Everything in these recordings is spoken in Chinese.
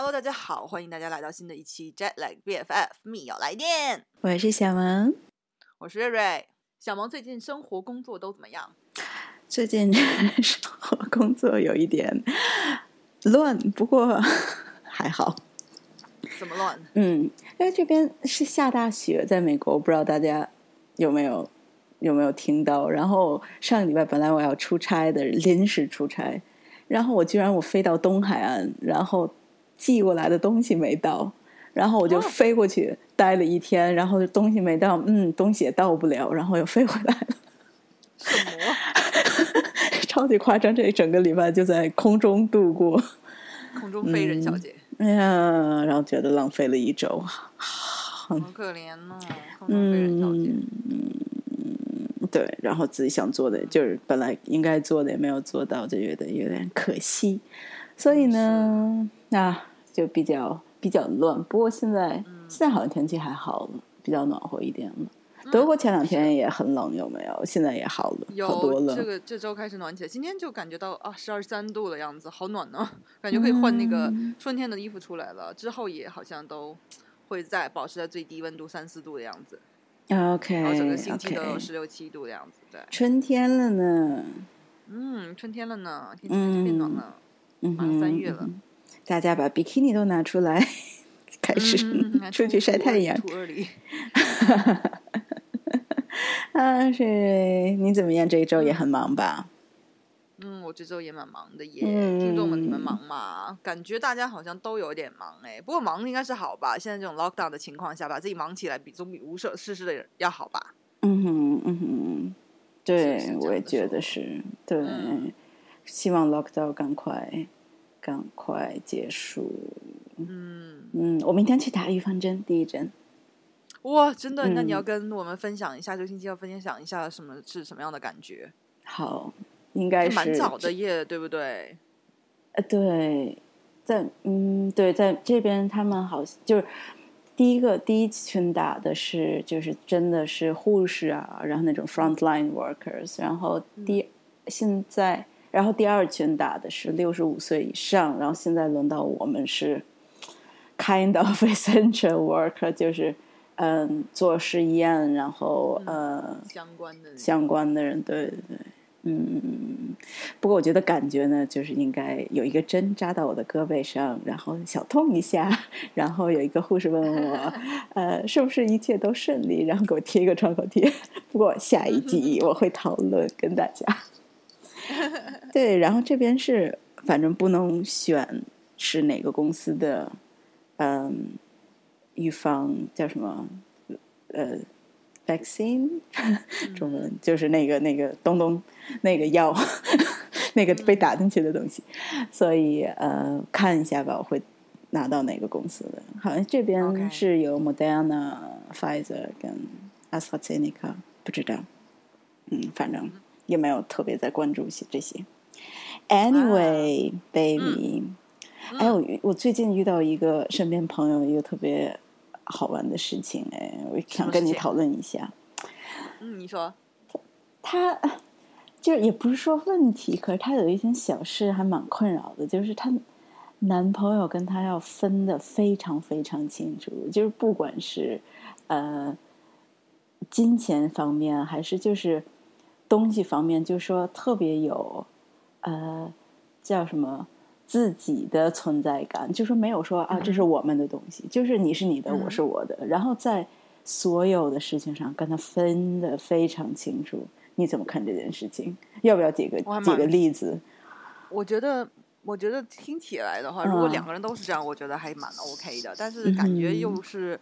Hello，大家好，欢迎大家来到新的一期 Jetlag BFF 密友来电。我是小萌，我是瑞瑞。小萌最近生活工作都怎么样？最近 生活工作有一点乱，不过 还好。怎么乱？嗯，因为这边是下大雪，在美国，不知道大家有没有有没有听到？然后上个礼拜本来我要出差的，临时出差，然后我居然我飞到东海岸，然后寄过来的东西没到，然后我就哦飞过去待了一天，然后东西没到，嗯，东西也到不了，然后又飞回来了，什么？超级夸张，这一整个礼拜就在空中度过。空中飞人小姐，哎呀，然后觉得浪费了一周。好可怜哦，空中飞人小姐。嗯，对，然后自己想做的，就是本来应该做的也没有做到，就觉得有点可惜。所以呢，啊，就比较比较乱。不过现在、现在好像天气还好了，比较暖和一点了。德国前两天也很冷，有没有？现在也好了，好多了。有这个这周开始暖起来，今天就感觉到啊十二三度的样子，好暖呢、感觉可以换那个嗯春天的衣服出来了。之后也好像都会在保持在最低温度三四度的样子，OK，然后整个星期都有十六七度的样子。对，春天了呢。嗯，春天了呢，天气开始变暖了。嗯马上三月了，大家把比基尼都拿出来，开始、嗯 出去晒太阳。土二里，啊，是你怎么样？这一周也很忙吧？嗯，我这周也蛮忙的耶。嗯听众们，你们忙吗？感觉大家好像都有点忙哎。不过忙应该是好吧？现在这种 lockdown 的情况下，把自己忙起来，比总比无所事事的人要好吧？嗯哼，嗯哼，对我也觉得是，对，嗯希望 lockdown 赶快赶快结束。嗯，嗯，我明天去打预防针，第一针。哇，真的？那你嗯要跟我们分享一下，这个星期要分享一下什么是什么样的感觉？好，应该是蛮早的夜，对不对？呃，对，在嗯，对，在这边他们好像就是第一个第一群打的是就是真的是护士啊，然后那种 frontline workers，然后第、现在然后第二群打的是六十五岁以上，然后现在轮到我们是 kind of essential worker，就是嗯做实验，然后呃相关的相关的人，对对对，嗯。不过我觉得感觉呢，就是应该有一个针扎到我的胳膊上，然后小痛一下，然后有一个护士问我，呃，是不是一切都顺利，然后给我贴一个创口贴。不过下一集 我会讨论跟大家。对，然后这边是反正不能选是哪个公司的，嗯，预防叫什么，呃，vaccine，中文就是那个那个东东那个药，那个被打进去的东西，所以呃看一下吧，我会拿到哪个公司的？好像这边是有 Moderna、Pfizer 跟 AstraZeneca，不知道，嗯，反正也没有特别在关注些这些。Anyway,、baby，哎，我我最近遇到一个身边朋友一个特别好玩的事情，哎，我想跟你讨论一下。嗯，你说，他就是也不是说问题，可是他有一件小事还蛮困扰的，就是她男朋友跟她要分的非常非常清楚，就是不管是呃金钱方面，还是就是东西方面，就说特别有呃叫什么。自己的存在感，就说没有说啊，这是我们的东西，就是你是你的，嗯我是我的，然后在所有的事情上跟他分的非常清楚。你怎么看这件事情？要不要举个我举个例子？我觉得，我觉得听起来的话，如果嗯两个人都是这样，我觉得还蛮 OK 的。但是感觉嗯又是、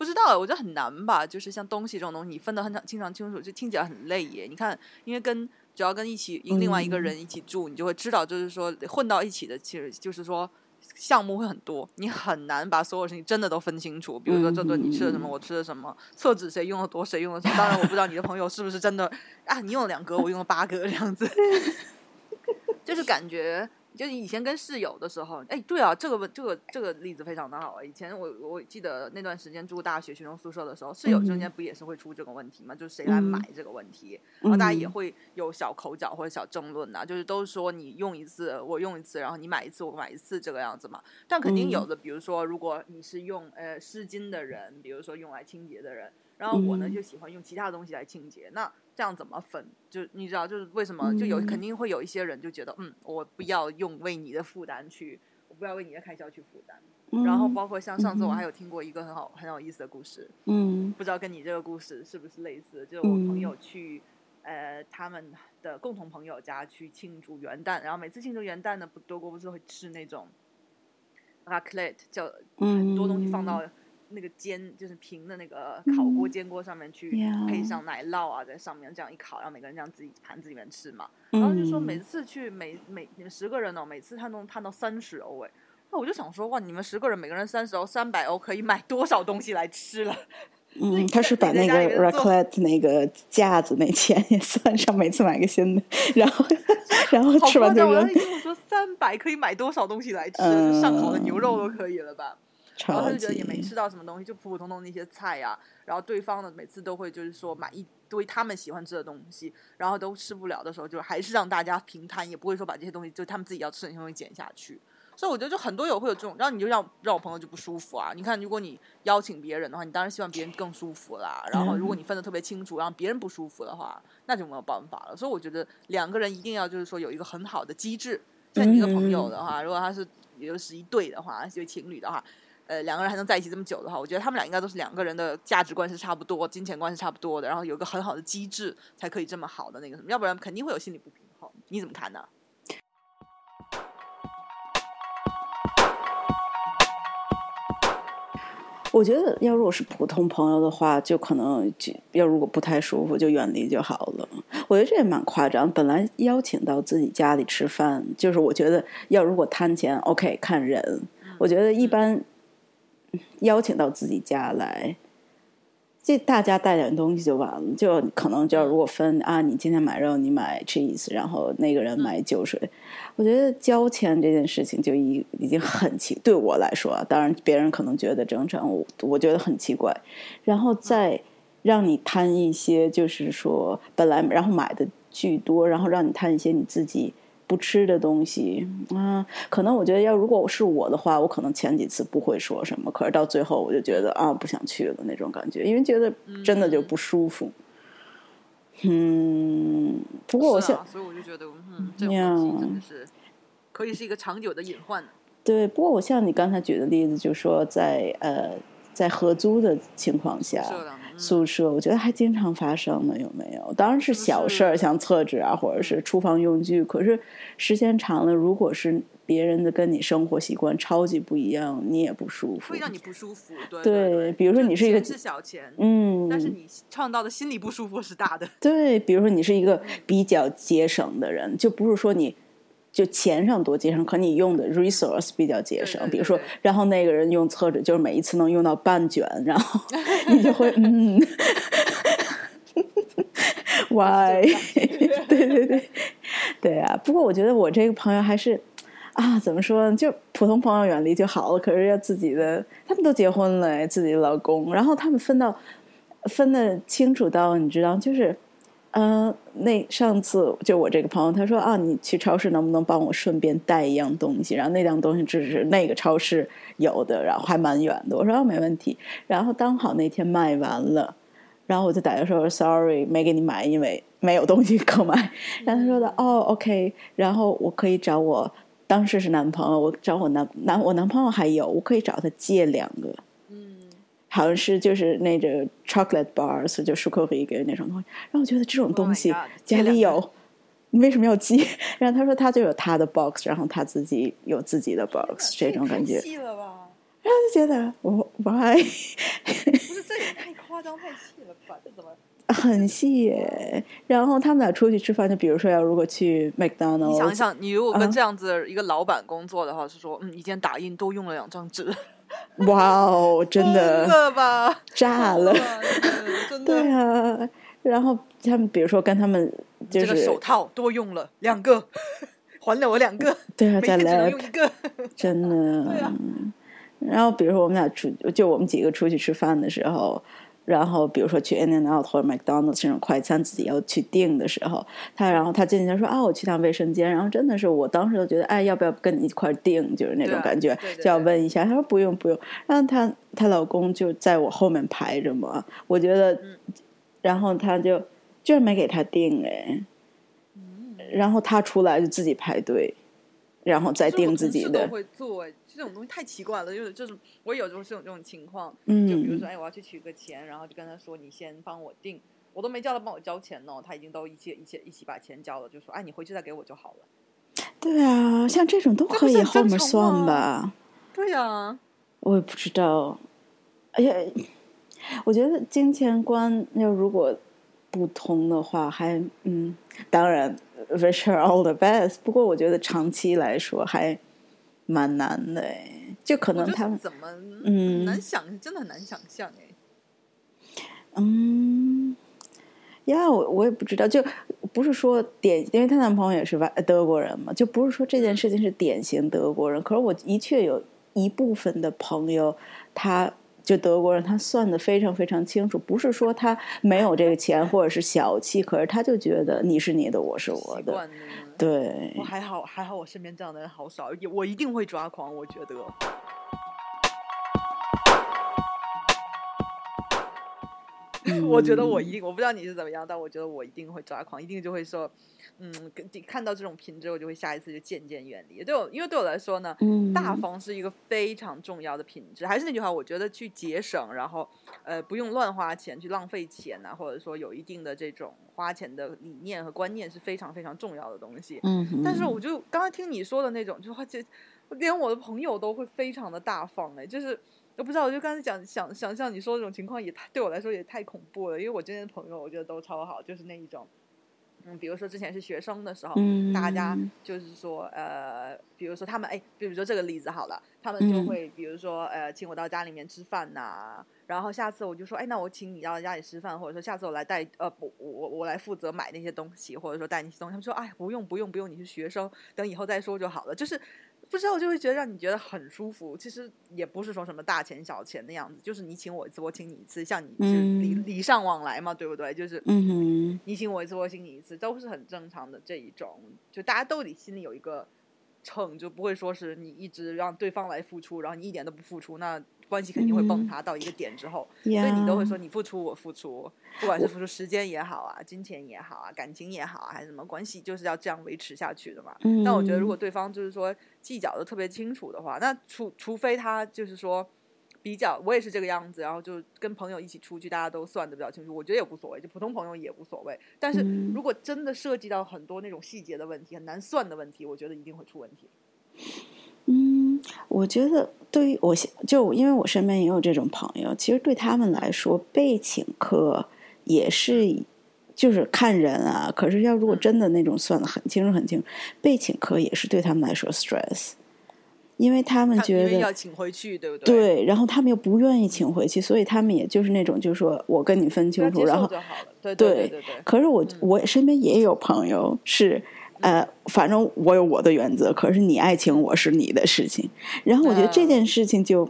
不知道，我觉得很难吧。就是像东西这种东西，你分得很清常清楚，就听起来很累耶。你看，因为跟只要跟一起另外一个嗯人一起住，你就会知道，就是说混到一起的，其实就是说。项目会很多，你很难把所有事情真的都分清楚。比如说这顿你吃了什么，嗯我吃了什么，厕纸谁用的多，谁用的什么。当然，我不知道你的朋友是不是真的啊，你用了两格，我用了八格这样子。就是感觉就是以前跟室友的时候，哎，对啊，这个这个这个例子非常的好。以前我我记得那段时间住大学学生宿舍的时候，室友之间不也是会出这个问题吗？就是谁来买这个问题，然后大家也会有小口角或者小争论呐，就是都说你用一次我用一次，然后你买一次我买一次这个样子嘛。但肯定有的，比如说如果你是用呃湿巾的人，比如说用来清洁的人。然后我呢就喜欢用其他东西来清洁，那这样怎么分？就你知道，就是为什么就有肯定会有一些人就觉得，嗯，我不要用为你的负担去，我不要为你的开销去负担。然后包括像上次我还有听过一个很好很有意思的故事，嗯，不知道跟你这个故事是不是类似？就是我朋友去呃他们的共同朋友家去庆祝元旦，然后每次庆祝元旦呢，不德国不是会吃那种 raclette，叫很多东西放到。那个煎就是平的那个烤锅煎锅上面去配上奶酪啊，在上面这样一烤，然后每个人这样自己盘子里面吃嘛。然后就说每次去每每你们十个人哦，每次他能摊到三十欧哎，那我就想说哇，你们十个人每个人三十欧，三百欧可以买多少东西来吃了？嗯，他是把那个 raclette 那个架子那钱也算上，每次买个新的，然后 然后吃完就扔。我说三百可以买多少东西来吃？上好的牛肉都可以了吧？然后他就觉得也没吃到什么东西，就普普通通那些菜呀。然后对方呢，每次都会就是说买一堆他们喜欢吃的东西，然后都吃不了的时候，就还是让大家平摊，也不会说把这些东西就他们自己要吃的东西减下去。所以我觉得就很多有会有这种，然后你就让让我朋友就不舒服啊。你看，如果你邀请别人的话，你当然希望别人更舒服啦。然后如果你分的特别清楚，让别人不舒服的话，那就没有办法了。所以我觉得两个人一定要就是说有一个很好的机制。像你一个朋友的话，如果他是也就是一对的话，就情侣的话。呃，两个人还能在一起这么久的话，我觉得他们俩应该都是两个人的价值观是差不多，金钱观是差不多的，然后有一个很好的机制，才可以这么好的那个什么，要不然肯定会有心理不平衡。你怎么看呢？我觉得，要如果是普通朋友的话，就可能就要如果不太舒服，就远离就好了。我觉得这也蛮夸张。本来邀请到自己家里吃饭，就是我觉得要如果摊钱，OK，看人。我觉得一般。邀请到自己家来，这大家带点东西就完了。就可能就如果分啊，你今天买肉，你买 cheese，然后那个人买酒水。我觉得交钱这件事情就已已经很奇，对我来说，当然别人可能觉得正常，我我觉得很奇怪。然后再让你摊一些，就是说本来然后买的巨多，然后让你摊一些你自己。不吃的东西啊，可能我觉得要如果是我的话，我可能前几次不会说什么，可是到最后我就觉得啊，不想去了那种感觉，因为觉得真的就不舒服。嗯，不过我现所以我就觉得，嗯，这种东西真的是可以是一个长久的隐患。对，不过我像你刚才举的例子，就说在呃。在合租的情况下，宿舍我觉得还经常发生呢，有没有？当然是小事儿，像厕纸啊，或者是厨房用具。可是时间长了，如果是别人的跟你生活习惯超级不一样，你也不舒服，会让你不舒服。对，比如说你是一个是小钱，嗯，但是你创造的心理不舒服是大的。对，比如说你是一个比较节省的人，就不是说你。就钱上多节省，可你用的 resource 比较节省。比如说，然后那个人用厕纸，就是每一次能用到半卷，然后 你就会嗯，why？对对对，对啊。不过我觉得我这个朋友还是啊，怎么说呢？就普通朋友远离就好了。可是要自己的，他们都结婚了，自己的老公，然后他们分到分的清楚到，你知道，就是。嗯，那上次就我这个朋友，他说啊，你去超市能不能帮我顺便带一样东西？然后那样东西只是那个超市有的，然后还蛮远的。我说没问题。然后刚好那天卖完了，然后我就打电话说 sorry，没给你买，因为没有东西可买。然后他说的哦，OK，然后我可以找我当时是男朋友，我找我男男我男朋友还有，我可以找他借两个。好像是就是那个 chocolate bars，就舒克一个那种东西。然后我觉得这种东西家里有，你为什么要寄？然后他说他就有他的 box，然后他自己有自己的 box，这种感觉。细了吧？然后就觉得我 why？不是这也太夸张太细了吧？这怎么？很细耶。然后他们俩出去吃饭，就比如说要如果去麦当劳，你想想，你如果跟这样子一个老板工作的话，是说嗯，一件打印都用了两张纸。哇哦，真的吧炸了，对啊。然后他们比如说跟他们就是手套多用了两个，还了我两个，对啊，再来用一个，真的。对啊。然后比如说我们俩出，就我们几个出去吃饭的时候。然后，比如说去 In and Out 或者 McDonald's 这种快餐，自己要去订的时候，他然后他进去说啊，我去趟卫生间。然后真的是，我当时就觉得，哎，要不要跟你一块订？就是那种感觉，就要问一下。他说不用不用。然后她她老公就在我后面排着嘛，我觉得，然后他就就是没给他订哎，然后他出来就自己排队，然后再订自己的。会做这种东西太奇怪了，就是就是我有时候是有这种情况，就比如说哎我要去取个钱，然后就跟他说你先帮我定，我都没叫他帮我交钱呢，他已经都一起一起一起把钱交了，就说哎你回去再给我就好了。对啊，像这种都可以后面算吧。对呀，我也不知道。哎呀，我觉得金钱观要如果不通的话，还嗯，当然 wish her all the best。不过我觉得长期来说还。蛮难的哎，就可能他们怎么嗯难想，真的很难想象哎。嗯，呀，我我也不知道，就不是说典，因为她男朋友也是外德国人嘛，就不是说这件事情是典型德国人。可是我的确有一部分的朋友，他就德国人，他算的非常非常清楚，不是说他没有这个钱或者是小气，可是他就觉得你是你的，我是我的。对，我还好，还好，我身边这样的人好少，我一定会抓狂，我觉得。我觉得我一定，我不知道你是怎么样，但我觉得我一定会抓狂，一定就会说。嗯，看到这种品质，我就会下一次就渐渐远离。对我，因为对我来说呢，大方是一个非常重要的品质。还是那句话，我觉得去节省，然后呃，不用乱花钱，去浪费钱呐，或者说有一定的这种花钱的理念和观念是非常非常重要的东西。嗯，但是我就刚刚听你说的那种，就话就连我的朋友都会非常的大方哎，就是我不知道，我就刚才讲想想象你说这种情况也太对我来说也太恐怖了，因为我这边的朋友我觉得都超好，就是那一种。嗯，比如说之前是学生的时候，大家就是说，呃，比如说他们，哎，比如说这个例子好了，他们就会，比如说，呃，请我到家里面吃饭呐，然后下次我就说，哎，那我请你到家里吃饭，或者说下次我来带，呃，不，我我来负责买那些东西，或者说带那些东西，他们说，哎，不用不用不用，你是学生，等以后再说就好了，就是。不知道就会觉得让你觉得很舒服，其实也不是说什么大钱小钱的样子，就是你请我一次，我请你一次，像你礼礼尚往来嘛，对不对？就是嗯你请我一次，我请你一次，都是很正常的这一种，就大家都得心里有一个秤，就不会说是你一直让对方来付出，然后你一点都不付出，那。关系肯定会崩塌到一个点之后，所以你都会说你付出我付出，不管是付出时间也好啊，金钱也好啊，感情也好啊，还是什么关系，就是要这样维持下去的嘛。但我觉得如果对方就是说计较的特别清楚的话，那除除非他就是说比较，我也是这个样子，然后就跟朋友一起出去，大家都算的比较清楚，我觉得也无所谓，就普通朋友也无所谓。但是如果真的涉及到很多那种细节的问题，很难算的问题，我觉得一定会出问题。嗯，我觉得对于我，就因为我身边也有这种朋友，其实对他们来说，被请客也是就是看人啊。可是要如果真的那种算的很清楚很清楚，被请客也是对他们来说 stress，因为他们觉得要请回去，对不对？对，然后他们又不愿意请回去，所以他们也就是那种，就是说我跟你分清楚，然后对对对对。可是我我身边也有朋友是。呃，反正我有我的原则，可是你爱请我是你的事情。然后我觉得这件事情就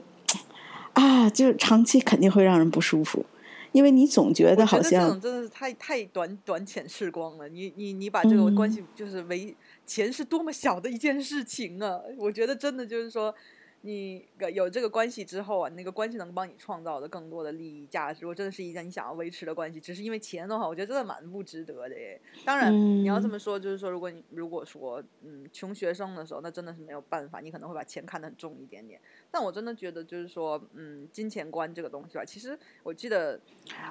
啊，就是长期肯定会让人不舒服，因为你总觉得好像这种真的是太太短短浅视光了。你你你把这个关系就是为钱是多么小的一件事情啊！我觉得真的就是说。你有这个关系之后啊，那个关系能帮你创造的更多的利益价值，如果真的是一件你想要维持的关系，只是因为钱的话，我觉得真的蛮不值得的耶。当然，你要这么说，就是说，如果你如果说，嗯，穷学生的时候，那真的是没有办法，你可能会把钱看得很重一点点。但我真的觉得，就是说，嗯，金钱观这个东西吧，其实我记得，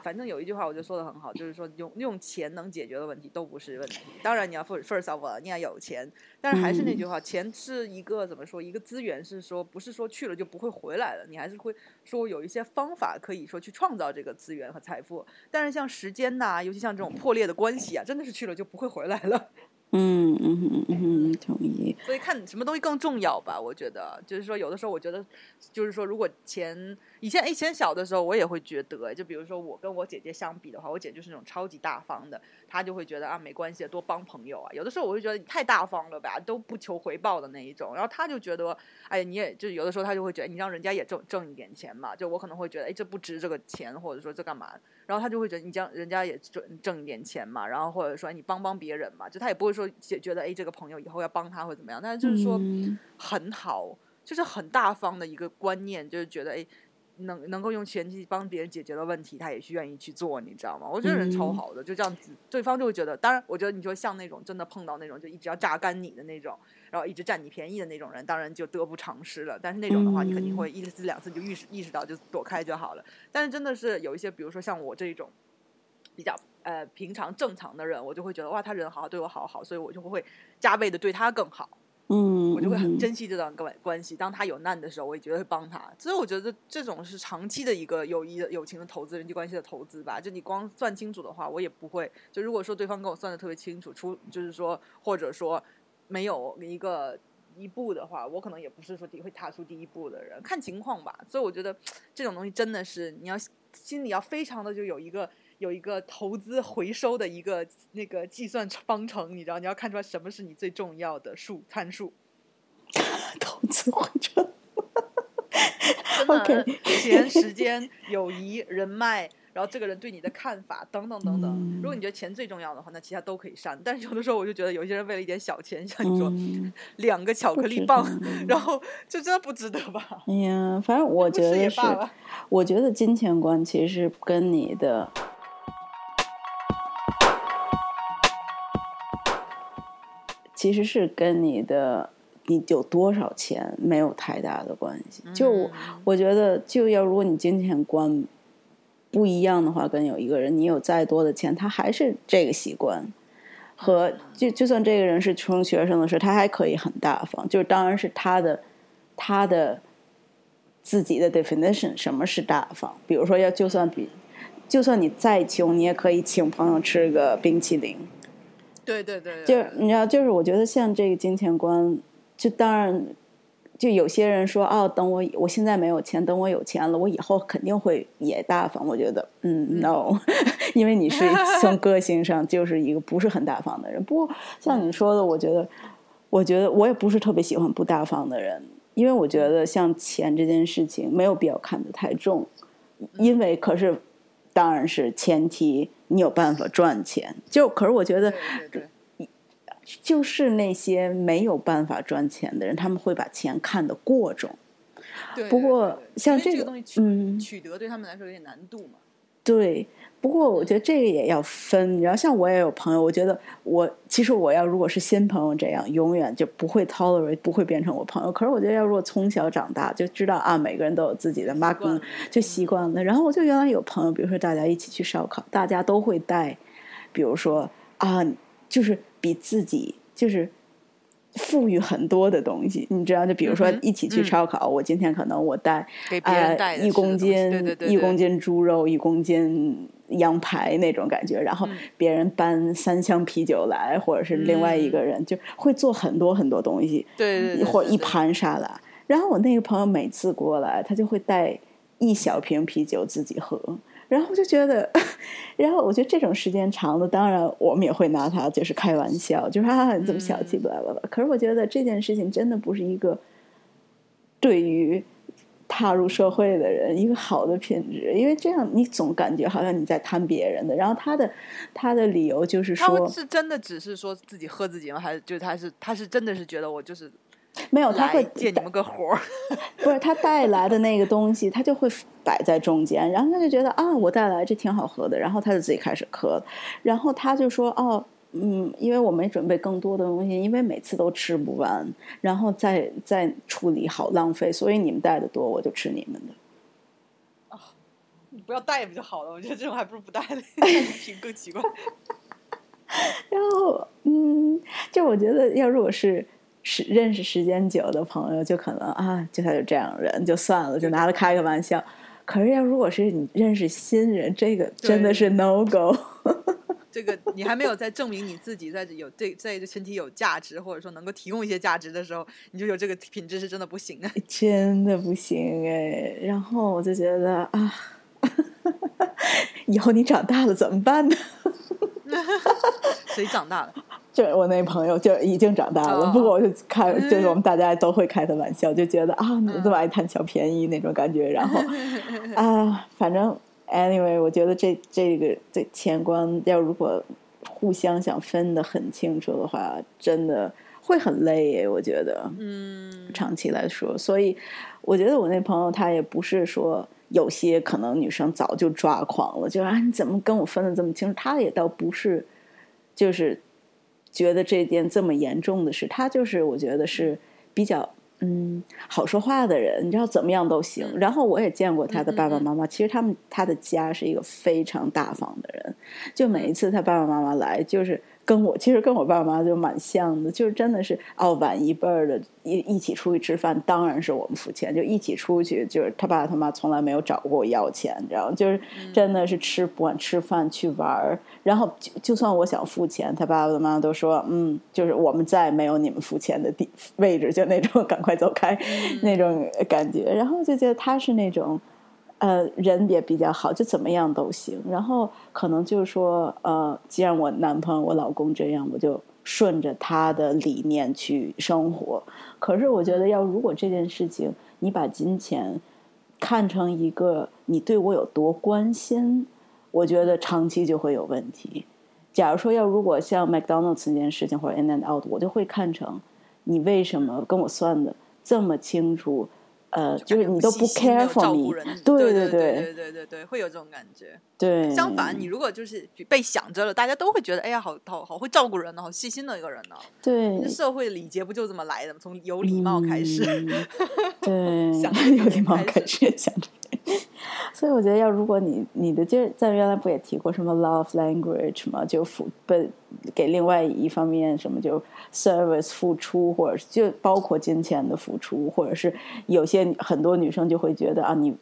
反正有一句话我觉得说的很好，就是说，用用钱能解决的问题都不是问题。当然，你要 first of all，你要有钱，但是还是那句话，钱是一个怎么说，一个资源，是说不。不是说去了就不会回来了，你还是会说有一些方法可以说去创造这个资源和财富。但是像时间呐，尤其像这种破裂的关系啊，真的是去了就不会回来了。嗯嗯嗯嗯，同意。所以看什么东西更重要吧？我觉得，就是说，有的时候我觉得，就是说，如果钱以前以前小的时候，我也会觉得，就比如说我跟我姐姐相比的话，我姐就是那种超级大方的，她就会觉得啊，没关系，多帮朋友啊。有的时候我会觉得你太大方了吧，都不求回报的那一种。然后她就觉得，哎，你也就有的时候她就会觉得，你让人家也挣挣一点钱嘛。就我可能会觉得，哎，这不值这个钱，或者说这干嘛？然后她就会觉得，你这样人家也挣挣一点钱嘛。然后或者说你帮帮别人嘛，就她也不会说觉得，哎。这个朋友以后要帮他或怎么样，但是就是说很好，就是很大方的一个观念，就是觉得哎，能能够用钱去帮别人解决的问题，他也是愿意去做，你知道吗？我觉得人超好的，就这样子，对方就会觉得。当然，我觉得你说像那种真的碰到那种就一直要榨干你的那种，然后一直占你便宜的那种人，当然就得不偿失了。但是那种的话，你肯定会一次两次就意识意识到，就躲开就好了。但是真的是有一些，比如说像我这种比较。呃，平常正常的人，我就会觉得哇，他人好，对我好好，所以我就会加倍的对他更好。嗯，我就会很珍惜这段关关系。当他有难的时候，我也觉得会帮他。所以我觉得这种是长期的一个友谊的、友情的投资，人际关系的投资吧。就你光算清楚的话，我也不会。就如果说对方跟我算的特别清楚，出就是说，或者说没有一个一步的话，我可能也不是说会踏出第一步的人，看情况吧。所以我觉得这种东西真的是你要心里要非常的就有一个。有一个投资回收的一个那个计算方程，你知道，你要看出来什么是你最重要的数参数。投资回收，真的，钱、时间、友谊、人脉，然后这个人对你的看法等等等等。如果你觉得钱最重要的话，那其他都可以删。但是有的时候我就觉得，有些人为了一点小钱，像你说两个巧克力棒，然后就真的不值得吧？哎呀，反正我觉得是，我觉得金钱观其实跟你的。其实是跟你的你有多少钱没有太大的关系。就我觉得，就要如果你金钱观不一样的话，跟有一个人，你有再多的钱，他还是这个习惯。和就就算这个人是穷学生的时候，他还可以很大方。就是当然是他的他的自己的 definition，什么是大方？比如说，要就算比就算你再穷，你也可以请朋友吃个冰淇淋。对对对，就你知道，就是我觉得像这个金钱观，就当然，就有些人说哦，等我我现在没有钱，等我有钱了，我以后肯定会也大方。我觉得，嗯，no，因为你是 从个性上就是一个不是很大方的人。不过像你说的，我觉得，我觉得我也不是特别喜欢不大方的人，因为我觉得像钱这件事情没有必要看得太重，因为可是。当然是前提，你有办法赚钱。就可是我觉得，就是那些没有办法赚钱的人，他们会把钱看得过重。不过像这个东西，嗯，取得对他们来说有点难度嘛。对。不过我觉得这个也要分，然后像我也有朋友，我觉得我其实我要如果是新朋友这样，永远就不会 tolerate，不会变成我朋友。可是我觉得要如果从小长大就知道啊，每个人都有自己的 mark，就习惯了。然后我就原来有朋友，比如说大家一起去烧烤，大家都会带，比如说啊，就是比自己就是。富裕很多的东西，你知道？就比如说一起去烧烤，我今天可能我带呃一公斤一公斤猪肉，一公斤羊排那种感觉，然后别人搬三箱啤酒来，或者是另外一个人就会做很多很多东西，对，或一盘沙拉。然后我那个朋友每次过来，他就会带一小瓶啤酒自己喝。然后我就觉得，然后我觉得这种时间长了，当然我们也会拿他就是开玩笑，就是啊你这么小气，巴拉巴拉。可是我觉得这件事情真的不是一个对于踏入社会的人一个好的品质，因为这样你总感觉好像你在贪别人的。然后他的他的理由就是说，是真的只是说自己喝自己吗？还是就是他是他是真的是觉得我就是。没有，他会借你们个活儿，不是他带来的那个东西，他就会摆在中间，然后他就觉得啊，我带来这挺好喝的，然后他就自己开始喝，然后他就说哦，嗯，因为我没准备更多的东西，因为每次都吃不完，然后再再处理好浪费，所以你们带的多，我就吃你们的。啊，你不要带不就好了？我觉得这种还不如不带的，品更奇怪。然后，嗯，就我觉得要如果是。是认识时间久的朋友，就可能啊，就他就这样人，就算了，就拿他开个玩笑。可是要如果是你认识新人，这个真的是 no go。这个你还没有在证明你自己在有对在这身体有价值，或者说能够提供一些价值的时候，你就有这个品质是真的不行啊，真的不行哎。然后我就觉得啊，以后你长大了怎么办呢？谁长大了？就是我那朋友，就已经长大了。不过我就开，就是我们大家都会开的玩笑，就觉得啊，你这么爱贪小便宜那种感觉。然后 啊，反正 anyway，我觉得这这个这钱观要如果互相想分的很清楚的话，真的会很累。我觉得，嗯，长期来说，所以我觉得我那朋友他也不是说有些可能女生早就抓狂了，就啊你怎么跟我分的这么清楚？他也倒不是，就是。觉得这件这么严重的事，他就是我觉得是比较嗯好说话的人，你知道怎么样都行。然后我也见过他的爸爸妈妈，其实他们他的家是一个非常大方的人，就每一次他爸爸妈妈来，就是。跟我其实跟我爸妈就蛮像的，就是真的是哦，晚一辈儿的一一起出去吃饭，当然是我们付钱，就一起出去，就是他爸他妈从来没有找过我要钱，你知道就是真的是吃不管吃饭去玩儿，然后就就算我想付钱，他爸爸妈妈都说嗯，就是我们在没有你们付钱的地位置，就那种 赶快走开那种感觉，然后就觉得他是那种。呃，人也比较好，就怎么样都行。然后可能就是说，呃，既然我男朋友、我老公这样，我就顺着他的理念去生活。可是我觉得，要如果这件事情你把金钱看成一个你对我有多关心，我觉得长期就会有问题。假如说要如果像 McDonald's 这件事情或者 In and Out，我就会看成你为什么跟我算的这么清楚。呃，就是你都不 care for 你，对对对对对对对，会有这种感觉。对，相反，你如果就是被想着了，大家都会觉得，哎呀，好好好会照顾人呢，好细心的一个人呢。对，社会礼节不就这么来的吗？从有礼貌开始。对，想有礼貌开始想着。所以我觉得，要如果你你的就是在原来不也提过什么 love language 吗，就付不给另外一方面什么就 service 付出，或者就包括金钱的付出，或者是有些很多女生就会觉得啊，你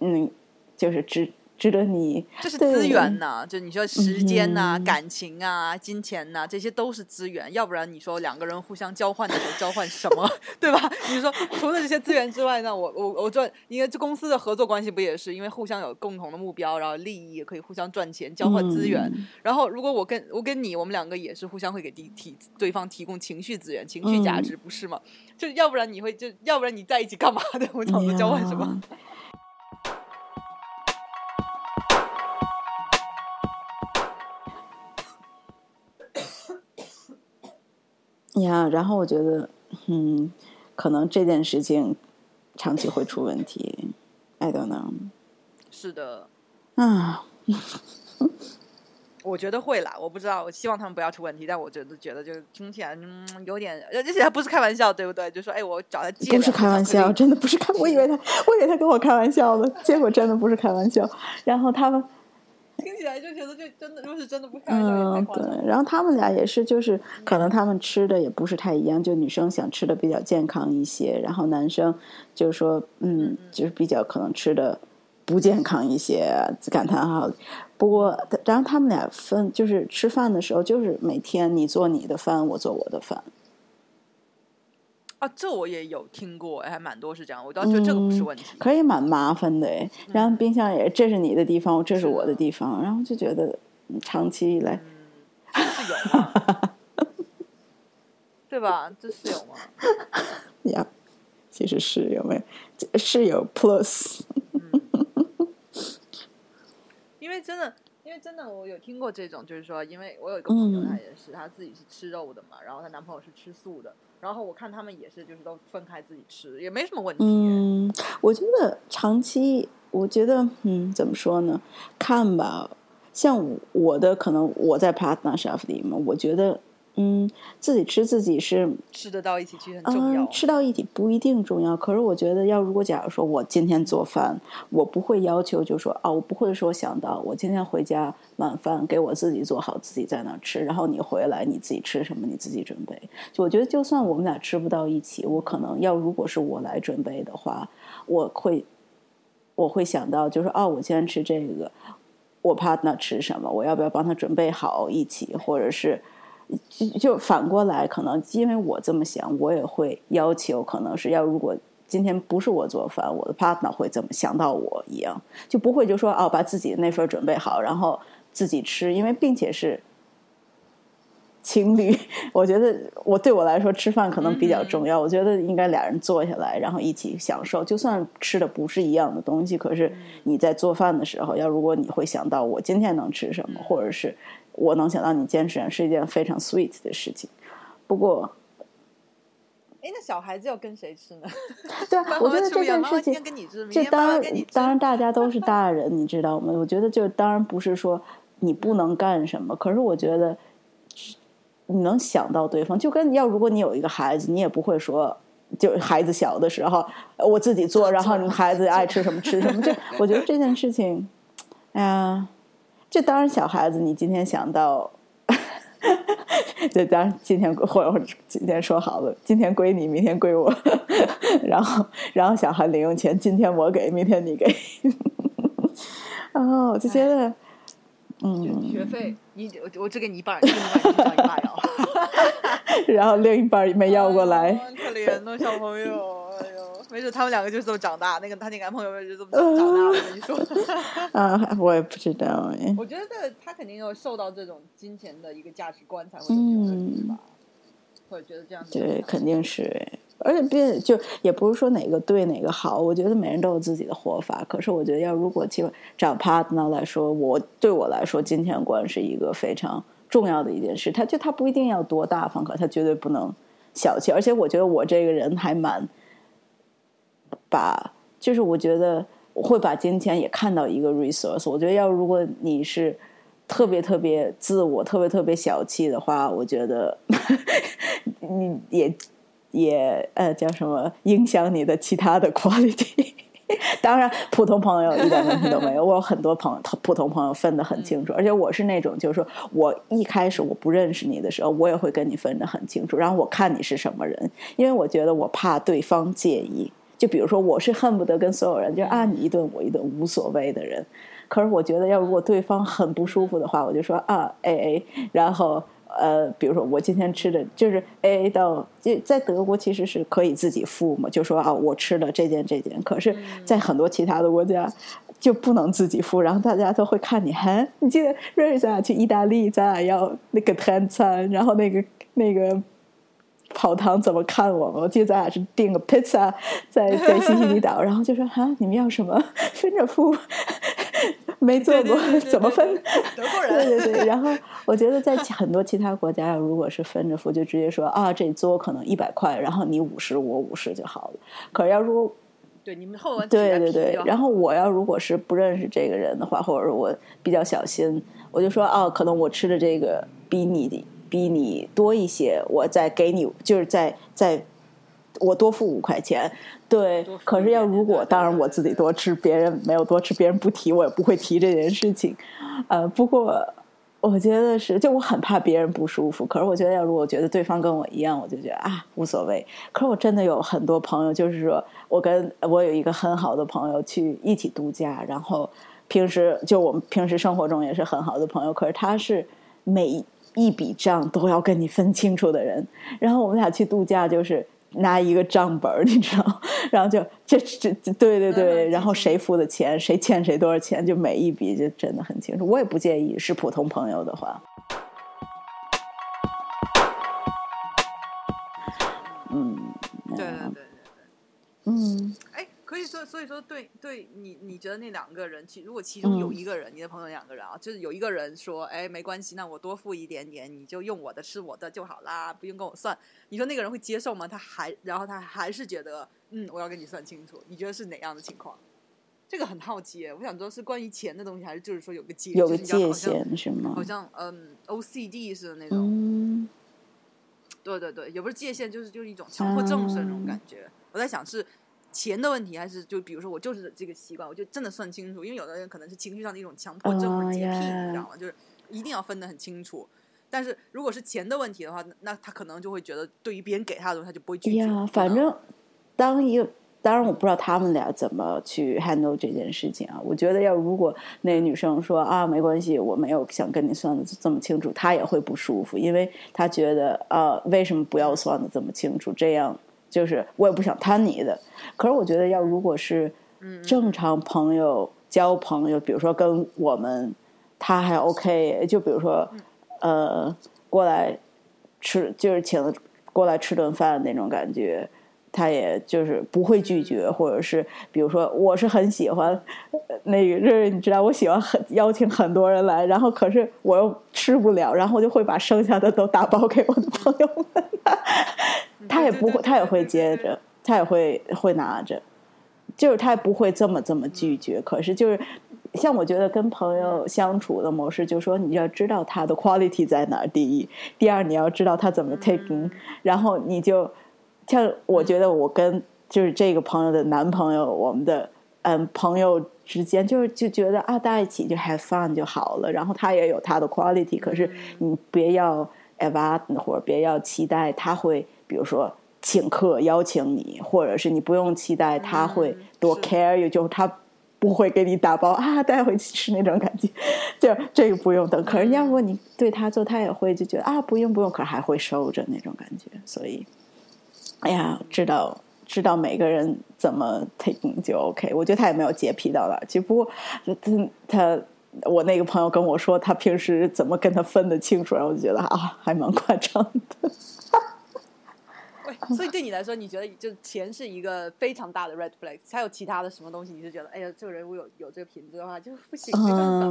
嗯就是只。值得你，这是资源呐，就你说时间呐、感情啊、金钱呐，这些都是资源。要不然你说两个人互相交换的时候交换什么，对吧？你说除了这些资源之外，呢我我我赚，因为这公司的合作关系不也是因为互相有共同的目标，然后利益也可以互相赚钱，交换资源。然后如果我跟我跟你，我们两个也是互相会给提提对方提供情绪资源、情绪价值，不是吗？就要不然你会就要不然你在一起干嘛的？我讲的交换什么？呀，然后我觉得，嗯，可能这件事情长期会出问题。I don't know。是的。啊，我觉得会啦，我不知道，我希望他们不要出问题。但我觉得，觉得就听起来，嗯，有点，而且还不是开玩笑，对不对？就说，哎，我找他借。不是开玩笑，真的不是开，我以为他，我以为他跟我开玩笑的，结果真的不是开玩笑。然后他们。听起来就觉得就真的，如果是真的不开玩笑嗯，对。然后他们俩也是，就是可能他们吃的也不是太一样，就女生想吃的比较健康一些，然后男生就是说，嗯，就是比较可能吃的不健康一些，感叹号。不过，然后他们俩分就是吃饭的时候，就是每天你做你的饭，我做我的饭。啊，这我也有听过，还蛮多是这样。我倒觉得这个不是问题，可以蛮麻烦的哎。然后冰箱也，这是你的地方，这是我的地方，然后就觉得长期以来是有吗？对吧？这是有吗？呀，其实是有没有？是有 plus。因为真的，因为真的，我有听过这种，就是说，因为我有一个朋友，他也是他自己是吃肉的嘛，然后她男朋友是吃素的。然后我看他们也是，就是都分开自己吃，也没什么问题。嗯，我觉得长期，我觉得，嗯，怎么说呢？看吧，像我的可能我在 partnership 里面，我觉得。嗯，自己吃自己是吃得到一起去很重要。吃到一起不一定重要，可是我觉得，要如果假如说我今天做饭，我不会要求就说啊，我不会说想到我今天回家晚饭给我自己做好，自己在那吃，然后你回来你自己吃什么你自己准备。就我觉得，就算我们俩吃不到一起，我可能要如果是我来准备的话，我会我会想到就是哦，我今天吃这个。我 partner 吃什么，我要不要帮他准备好一起，或者是就就反过来，可能因为我这么想，我也会要求，可能是要如果今天不是我做饭，我的 partner 会怎么想到我一样，就不会就说哦，把自己的那份准备好，然后自己吃，因为并且是。情侣，我觉得我对我来说吃饭可能比较重要。我觉得应该俩人坐下来，然后一起享受。就算吃的不是一样的东西，可是你在做饭的时候，要如果你会想到我今天能吃什么，或者是我能想到你坚持，是一件非常 sweet 的事情。不过，哎，那小孩子要跟谁吃呢？对啊，我觉得这件事情，这当然当然大家都是大人，你知道吗？我觉得就当然不是说你不能干什么，可是我觉得。你能想到对方，就跟要如果你有一个孩子，你也不会说，就孩子小的时候我自己做，然后你孩子爱吃什么吃什么。这 我觉得这件事情，哎呀，这当然小孩子，你今天想到，这 当然今天或者今天说好了，今天归你，明天归我，然后然后小孩零用钱，今天我给，明天你给，然后我就觉得。嗯，学费你我我只给你一半，另一半 然后另一半没要过来，可怜的小朋友，没准他们两个就是这么长大，那个他那男朋友就这么长大，我跟你说，啊，我也不知道哎，我觉得他肯定有受到这种金钱的一个价值观才会这样吧，会觉得这样对，肯定是。而且别就也不是说哪个对哪个好，我觉得每人都有自己的活法。可是我觉得要如果去找 partner 来说，我对我来说金钱观是一个非常重要的一件事。他就他不一定要多大方，可他绝对不能小气。而且我觉得我这个人还蛮把，就是我觉得我会把金钱也看到一个 resource。我觉得要如果你是特别特别自我、特别特别小气的话，我觉得 你也。也呃叫什么影响你的其他的 quality？当然，普通朋友一点问题都没有。我有很多朋友，普通朋友分得很清楚。而且我是那种，就是说我一开始我不认识你的时候，我也会跟你分得很清楚。然后我看你是什么人，因为我觉得我怕对方介意。就比如说，我是恨不得跟所有人就啊你一顿我一顿无所谓的人。可是我觉得，要如果对方很不舒服的话，我就说啊 A A，然后。呃，比如说我今天吃的就是 A A 到，就在德国其实是可以自己付嘛，就说啊，我吃了这件这件。可是，在很多其他的国家就不能自己付，然后大家都会看你，哈，你记得瑞咱俩去意大利，咱俩要那个餐餐，然后那个那个跑堂怎么看我们？我记得咱俩是订个 pizza 在在西西里岛，然后就说啊，你们要什么 分着付。没做过，怎么分？德国人。对对对，然后我觉得在很多其他国家，如果是分着付，就直接说啊，这桌可能一百块，然后你五十，我五十就好了。可是要如果对你们后文对对对，然后我要如果是不认识这个人的话，或者是我比较小心，我就说哦，可能我吃的这个比你比你多一些，我再给你，就是在在。我多付五块钱，对。可是要如果当然我自己多吃，别人没有多吃，别人不提，我也不会提这件事情。呃，不过我觉得是，就我很怕别人不舒服。可是我觉得要如果觉得对方跟我一样，我就觉得啊无所谓。可是我真的有很多朋友，就是说我跟我有一个很好的朋友去一起度假，然后平时就我们平时生活中也是很好的朋友。可是他是每一笔账都要跟你分清楚的人。然后我们俩去度假就是。拿一个账本儿，你知道，然后就这这对对对，然后谁付的钱，谁欠谁多少钱，就每一笔就真的很清楚。我也不介意是普通朋友的话，嗯，对对对对对，嗯，以说，所以说，对对，你你觉得那两个人，其如果其中有一个人，你的朋友两个人啊，就是有一个人说，哎，没关系，那我多付一点点，你就用我的吃我的就好啦，不用跟我算。你说那个人会接受吗？他还，然后他还是觉得，嗯，我要跟你算清楚。你觉得是哪样的情况？这个很好奇，我想知道是关于钱的东西，还是就是说有个界有个界限是吗？好像嗯，OCD 似的那种。对对对，也不是界限，就是就是一种强迫症似的那种感觉。我在想是。钱的问题，还是就比如说我就是这个习惯，我就真的算清楚，因为有的人可能是情绪上的一种强迫症或者洁癖，你知道吗？就是一定要分得很清楚。但是如果是钱的问题的话，那他可能就会觉得，对于别人给他的东西，他就不会拒绝。反正当一个当然我不知道他们俩怎么去 handle 这件事情啊。我觉得要如果那个女生说啊没关系，我没有想跟你算的这么清楚，她也会不舒服，因为她觉得啊为什么不要算的这么清楚？这样就是我也不想贪你的。可是我觉得要如果是正常朋友交朋友，比如说跟我们，他还 OK，就比如说呃过来吃就是请过来吃顿饭那种感觉。他也就是不会拒绝，或者是比如说，我是很喜欢那个，瑞瑞你知道，我喜欢很邀请很多人来，然后可是我又吃不了，然后我就会把剩下的都打包给我的朋友们。他也不会，他也会接着，他也会会拿着，就是他也不会这么这么拒绝。可是就是像我觉得跟朋友相处的模式，就是说你要知道他的 quality 在哪儿，第一，第二你要知道他怎么 taking，然后你就。像我觉得我跟就是这个朋友的男朋友，我们的嗯朋友之间，就是就觉得啊，大家一起就 have fun 就好了。然后他也有他的 quality，可是你别要或者别要期待他会，比如说请客邀请你，或者是你不用期待他会多 care you，就他不会给你打包啊带回去吃那种感觉，就这个不用等。可是要如果你对他做，他也会就觉得啊不用不用，可是还会收着那种感觉，所以。哎呀，知道知道每个人怎么 taking 就 OK。我觉得他也没有洁癖到哪儿去。不过他他我那个朋友跟我说，他平时怎么跟他分得清楚，然后我就觉得啊，还蛮夸张的。所以对你来说，你觉得就钱是一个非常大的 red flag？还有其他的什么东西？你是觉得哎呀，这个人物有有这个品质的话就不行，没办法。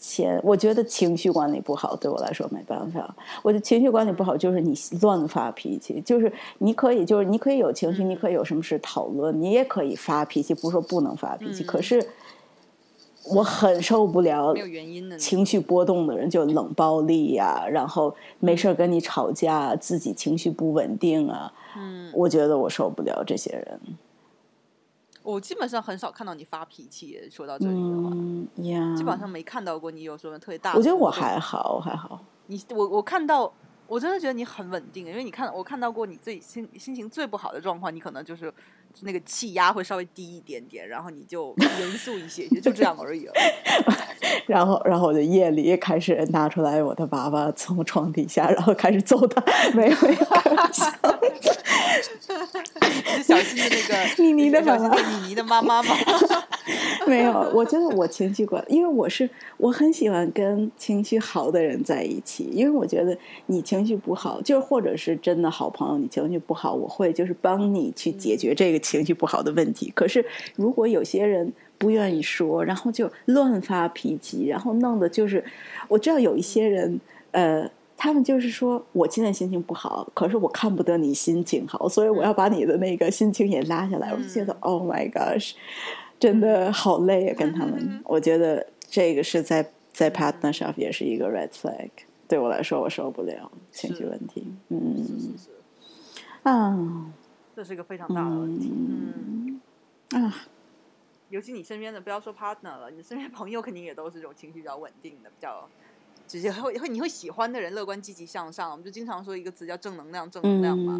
钱，我觉得情绪管理不好，对我来说没办法。我的情绪管理不好，就是你乱发脾气，就是你可以，就是你可以有情绪，你可以有什么事讨论，你也可以发脾气，不是说不能发脾气。可是我很受不了情绪波动的人，就冷暴力呀，然后没事跟你吵架，自己情绪不稳定啊。嗯，我觉得我受不了这些人。我基本上很少看到你发脾气。说到这里的话，基本上没看到过你有什么特别大。我觉得我还好，我还好。你我我看到，我真的觉得你很稳定，因为你看我看到过你自己心心情最不好的状况，你可能就是那个气压会稍微低一点点，然后你就严肃一些，就这样而已了。然后，然后我就夜里开始拿出来我的娃娃，从床底下，然后开始揍他。没有，没有。是小新 的那个妮妮的妈妈，妮妮的妈妈吗？没有，我觉得我情绪管，因为我是我很喜欢跟情绪好的人在一起，因为我觉得你情绪不好，就是或者是真的好朋友，你情绪不好，我会就是帮你去解决这个情绪不好的问题。可是如果有些人。不愿意说，然后就乱发脾气，然后弄的就是，我知道有一些人，呃，他们就是说我现在心情不好，可是我看不得你心情好，所以我要把你的那个心情也拉下来。我就觉得，Oh my gosh，真的好累啊！跟他们，我觉得这个是在在 partner 上也是一个 red flag，对我来说我受不了情绪问题。嗯，是是是啊，这是一个非常大的问题。嗯啊。尤其你身边的，不要说 partner 了，你身边朋友肯定也都是这种情绪比较稳定的，比较直接会会你会喜欢的人，乐观积极向上。我们就经常说一个词叫正能量，正能量嘛，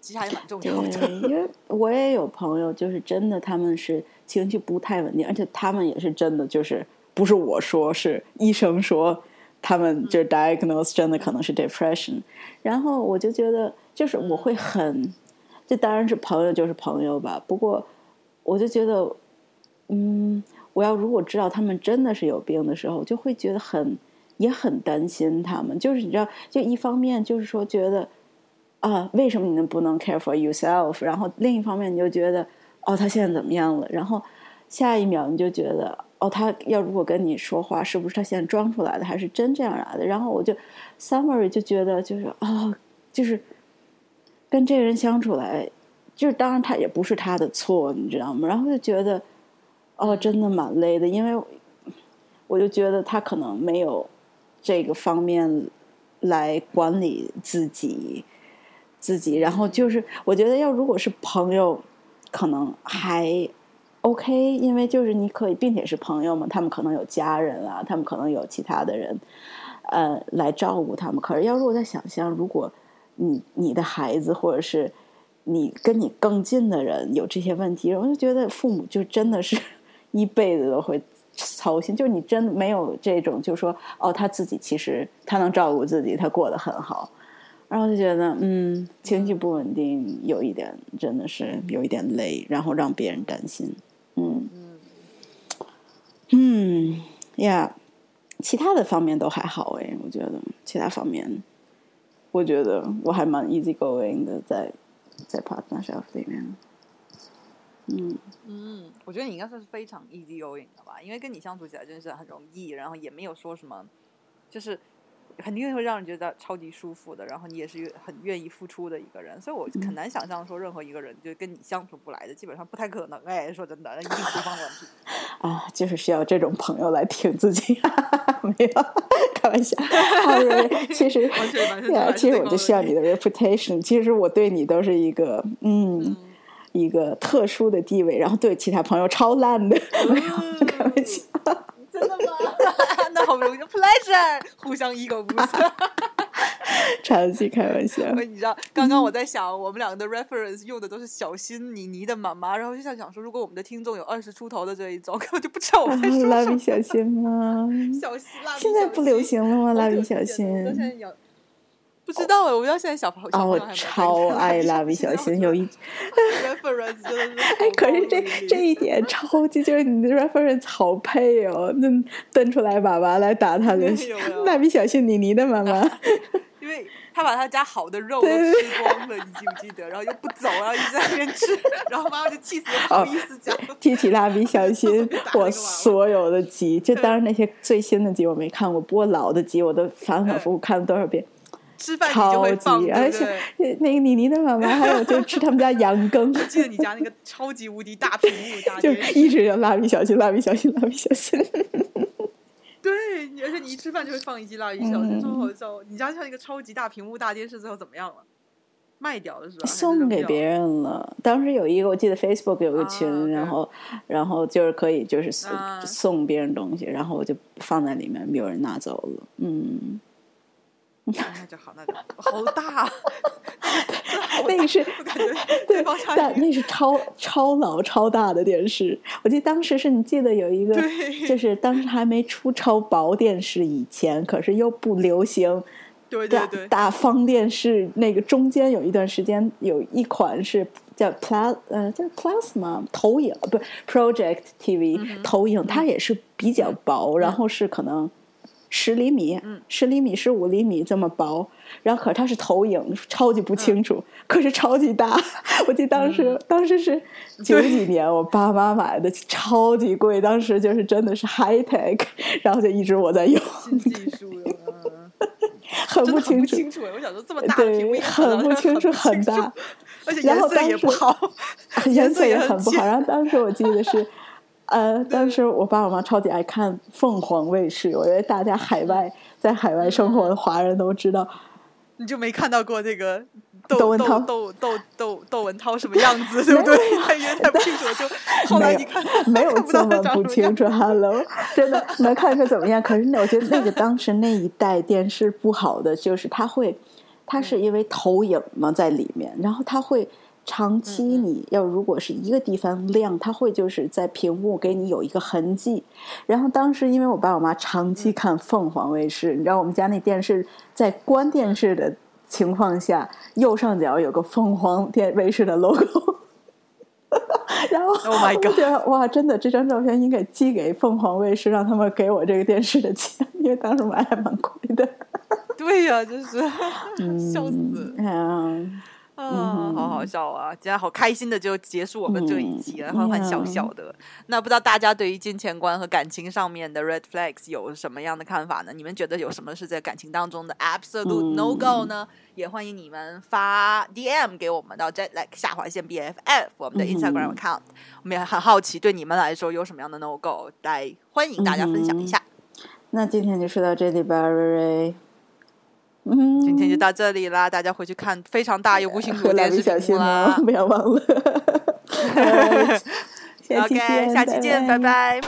其实还蛮重要的。因为我也有朋友，就是真的他们是情绪不太稳定，而且他们也是真的，就是不是我说，是医生说他们就是 diagnose 真的可能是 depression。然后我就觉得，就是我会很，这当然是朋友就是朋友吧。不过我就觉得。嗯，我要如果知道他们真的是有病的时候，就会觉得很也很担心他们。就是你知道，就一方面就是说觉得啊，为什么你们不能 care for yourself？然后另一方面你就觉得哦，他现在怎么样了？然后下一秒你就觉得哦，他要如果跟你说话，是不是他现在装出来的，还是真这样来的？然后我就 summary 就觉得就是哦，就是跟这个人相处来，就是当然他也不是他的错，你知道吗？然后就觉得。哦，真的蛮累的，因为我就觉得他可能没有这个方面来管理自己，自己。然后就是，我觉得要如果是朋友，可能还 OK，因为就是你可以，并且是朋友嘛，他们可能有家人啊，他们可能有其他的人，呃，来照顾他们。可是要如果在想象，如果你你的孩子或者是你跟你更近的人有这些问题，我就觉得父母就真的是 一辈子都会操心。就是你真没有这种，就是说哦，他自己其实他能照顾自己，他过得很好。然后就觉得，嗯，情绪不稳定，有一点真的是有一点累，然后让别人担心。嗯嗯呀，其他的方面都还好哎，我觉得其他方面，我觉得我还蛮 easy going 的，在在 partnership 里面。嗯嗯，我觉得你应该算是非常 easy going 的吧，因为跟你相处起来真的是很容易，然后也没有说什么，就是。肯定会让人觉得超级舒服的，然后你也是很愿意付出的一个人，所以我很难想象说任何一个人就跟你相处不来的，基本上不太可能。哎，说真的，那一定对方问题啊，就是需要这种朋友来挺自己，没有开玩笑。其实，其实我就需要你的 reputation。其实我对你都是一个嗯一个特殊的地位，然后对其他朋友超烂的，没有 开玩笑。真的吗？那好容易，pleasure，互相 ego boost，长期开玩笑。你知道，刚刚我在想，我们两个的 reference 用的都是小新妮妮的妈妈，然后就想想说，如果我们的听众有二十出头的这一种，根本就不知道我们在说什么。蜡笔小新吗？小新，现在不流行了吗？蜡笔小新。不知道哎，我不知道现在小朋友啊，我超爱蜡笔小新，有一 reference 真的是 哎，可是这这一点 超级就是你的 reference 好配哦，那瞪出来爸爸来打他的蜡笔小新妮妮的妈妈，因为他把他家好的肉都吃光了，你记不记得？然后又不走，然后一直在那边吃，然后妈妈就气死，不好意思讲。提起蜡笔小新，我所有的集，就当然那些最新的集我没看过，不过老的集我都反反复复看了多少遍。吃饭你就会放，而且那个妮妮的妈妈还有就吃他们家 羊羹。我记得你家那个超级无敌大屏幕，就一直有蜡笔小新，蜡笔小新，蜡笔小新。对，而且你一吃饭就会放一集蜡笔小新，超好笑。你家像一个超级大屏幕大电视，最后怎么样了？卖掉了是吧？送给别人了。当时有一个，我记得 Facebook 有个群，然后然后就是可以就是送送别人东西，然后我就放在里面，没有人拿走了。嗯。那就好，那就好大，那个是对，但那是超超老超大的电视。我记得当时是你记得有一个，就是当时还没出超薄电视以前，可是又不流行，对对对，大方电视。那个中间有一段时间有一款是叫 Plus，呃，叫 Plasma 投影，不 Project TV 投影，它也是比较薄，然后是可能。十厘米，十厘米，十五厘米这么薄，然后可是它是投影，超级不清楚，可是超级大。我记得当时，当时是九几年，我爸妈买的，超级贵，当时就是真的是 high tech，然后就一直我在用。技术很不清楚。我想说这么大屏幕，很不清楚，很大，而且 颜色也不好，颜色也很不好。然后当时我记得是。呃，当时我爸我妈超级爱看凤凰卫视，我觉得大家海外在海外生活的华人都知道。你就没看到过那个窦文涛、窦窦窦窦文涛什么样子，对不对？因为太不清楚，就 后来你看没有这么不清楚。Hello，真的能看出怎么样？可是我觉得那个当时那一代电视不好的就是它会，它是因为投影嘛在里面，然后它会。长期你要如果是一个地方亮，它会就是在屏幕给你有一个痕迹。然后当时因为我爸我妈长期看凤凰卫视，你知道我们家那电视在关电视的情况下，右上角有个凤凰电卫视的 logo。然后，Oh 哇，真的这张照片应该寄给凤凰卫视，让他们给我这个电视的钱，因为当时买还蛮贵的。对呀，就是 笑死。嗯。啊，好好笑啊！今天好开心的就结束我们这一集了，欢欢笑笑的。那不知道大家对于金钱观和感情上面的 red flags 有什么样的看法呢？你们觉得有什么是在感情当中的 absolute no go 呢？也欢迎你们发 DM 给我们到 jet like 下划线 BFF 我们的 Instagram account。我们也很好奇，对你们来说有什么样的 no go？来欢迎大家分享一下。那今天就说到这里吧，瑞瑞。嗯，今天就到这里啦，大家回去看非常大又不辛苦的电视屏幕啦，不要忘了。OK，下期见，拜拜。